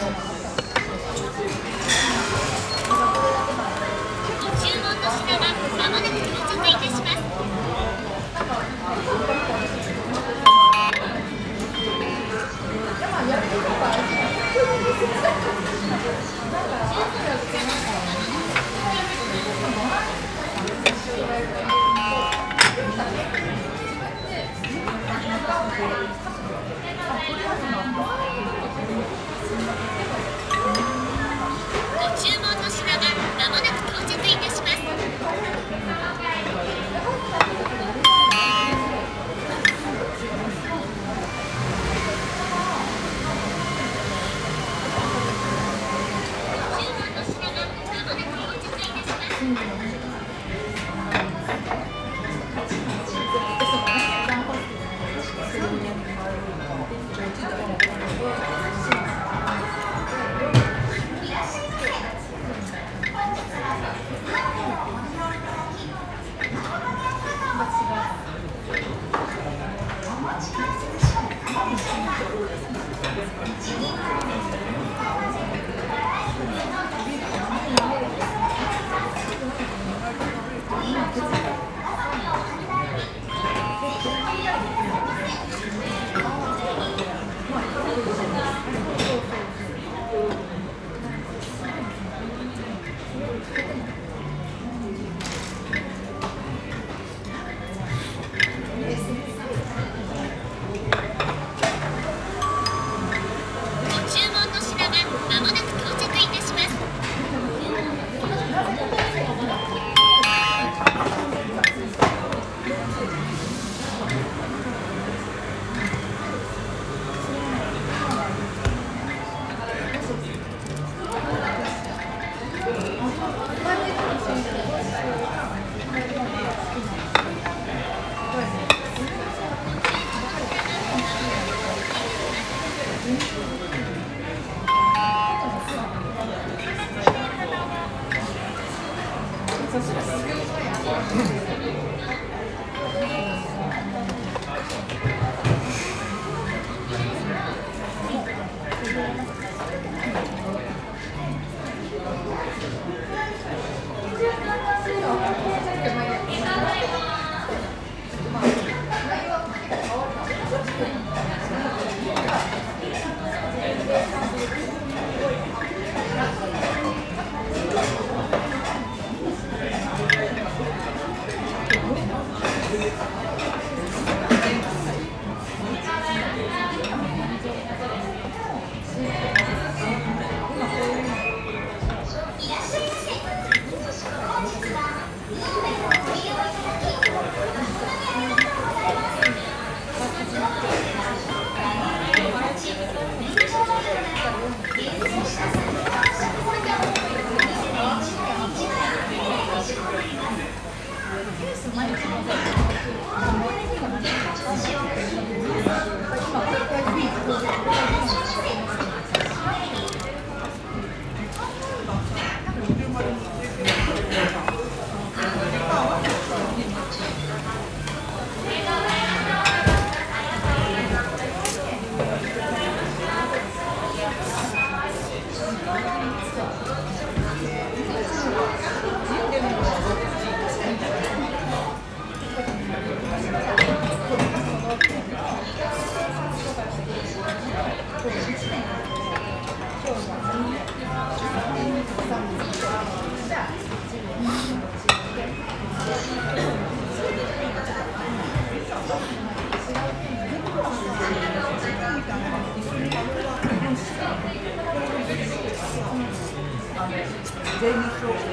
税務地下室でしかも管理してい。な、表あ Thank you. Daily Shaw.